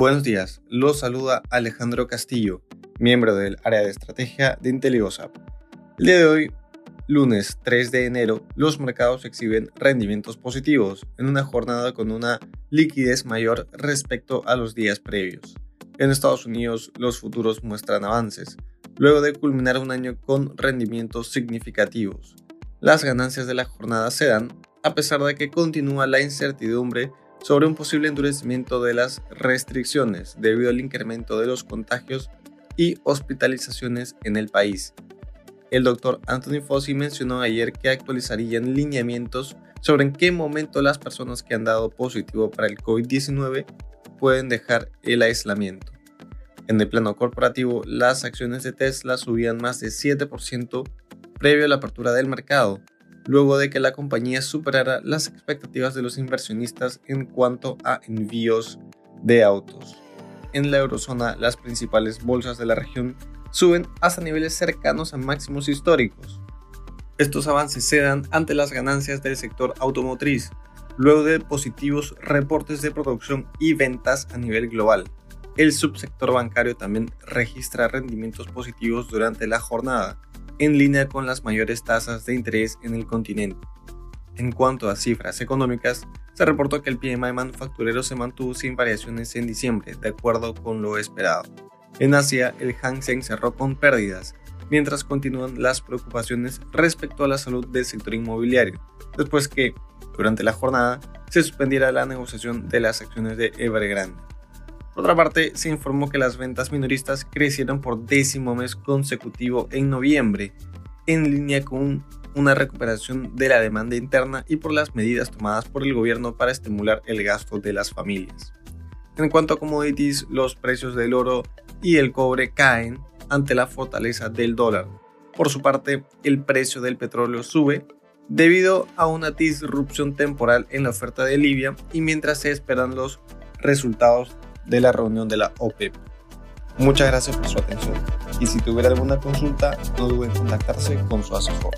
Buenos días, los saluda Alejandro Castillo, miembro del área de estrategia de IntelioSAP. El día de hoy, lunes 3 de enero, los mercados exhiben rendimientos positivos en una jornada con una liquidez mayor respecto a los días previos. En Estados Unidos, los futuros muestran avances, luego de culminar un año con rendimientos significativos. Las ganancias de la jornada se dan a pesar de que continúa la incertidumbre sobre un posible endurecimiento de las restricciones debido al incremento de los contagios y hospitalizaciones en el país. El doctor Anthony Fauci mencionó ayer que actualizarían lineamientos sobre en qué momento las personas que han dado positivo para el COVID-19 pueden dejar el aislamiento. En el plano corporativo, las acciones de Tesla subían más de 7% previo a la apertura del mercado, luego de que la compañía superara las expectativas de los inversionistas en cuanto a envíos de autos. En la eurozona, las principales bolsas de la región suben hasta niveles cercanos a máximos históricos. Estos avances se dan ante las ganancias del sector automotriz, luego de positivos reportes de producción y ventas a nivel global. El subsector bancario también registra rendimientos positivos durante la jornada, en línea con las mayores tasas de interés en el continente. En cuanto a cifras económicas, se reportó que el PMI manufacturero se mantuvo sin variaciones en diciembre, de acuerdo con lo esperado. En Asia, el Hang Seng cerró con pérdidas, mientras continúan las preocupaciones respecto a la salud del sector inmobiliario, después que, durante la jornada, se suspendiera la negociación de las acciones de Evergrande. Por otra parte, se informó que las ventas minoristas crecieron por décimo mes consecutivo en noviembre, en línea con una recuperación de la demanda interna y por las medidas tomadas por el gobierno para estimular el gasto de las familias. En cuanto a commodities, los precios del oro y el cobre caen ante la fortaleza del dólar. Por su parte, el precio del petróleo sube debido a una disrupción temporal en la oferta de Libia y mientras se esperan los resultados de la reunión de la OPEP. Muchas gracias por su atención y si tuviera alguna consulta no duden en contactarse con su asesor.